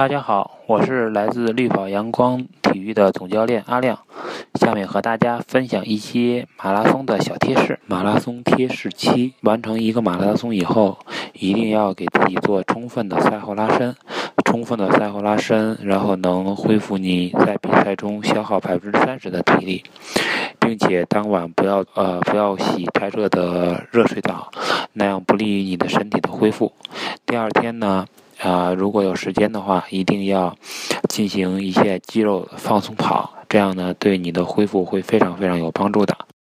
大家好，我是来自绿跑阳光体育的总教练阿亮，下面和大家分享一些马拉松的小贴士。马拉松贴士七：完成一个马拉松以后，一定要给自己做充分的赛后拉伸，充分的赛后拉伸，然后能恢复你在比赛中消耗百分之三十的体力，并且当晚不要呃不要洗太热的热水澡，那样不利于你的身体的恢复。第二天呢？啊，如果有时间的话，一定要进行一些肌肉放松跑，这样呢，对你的恢复会非常非常有帮助的。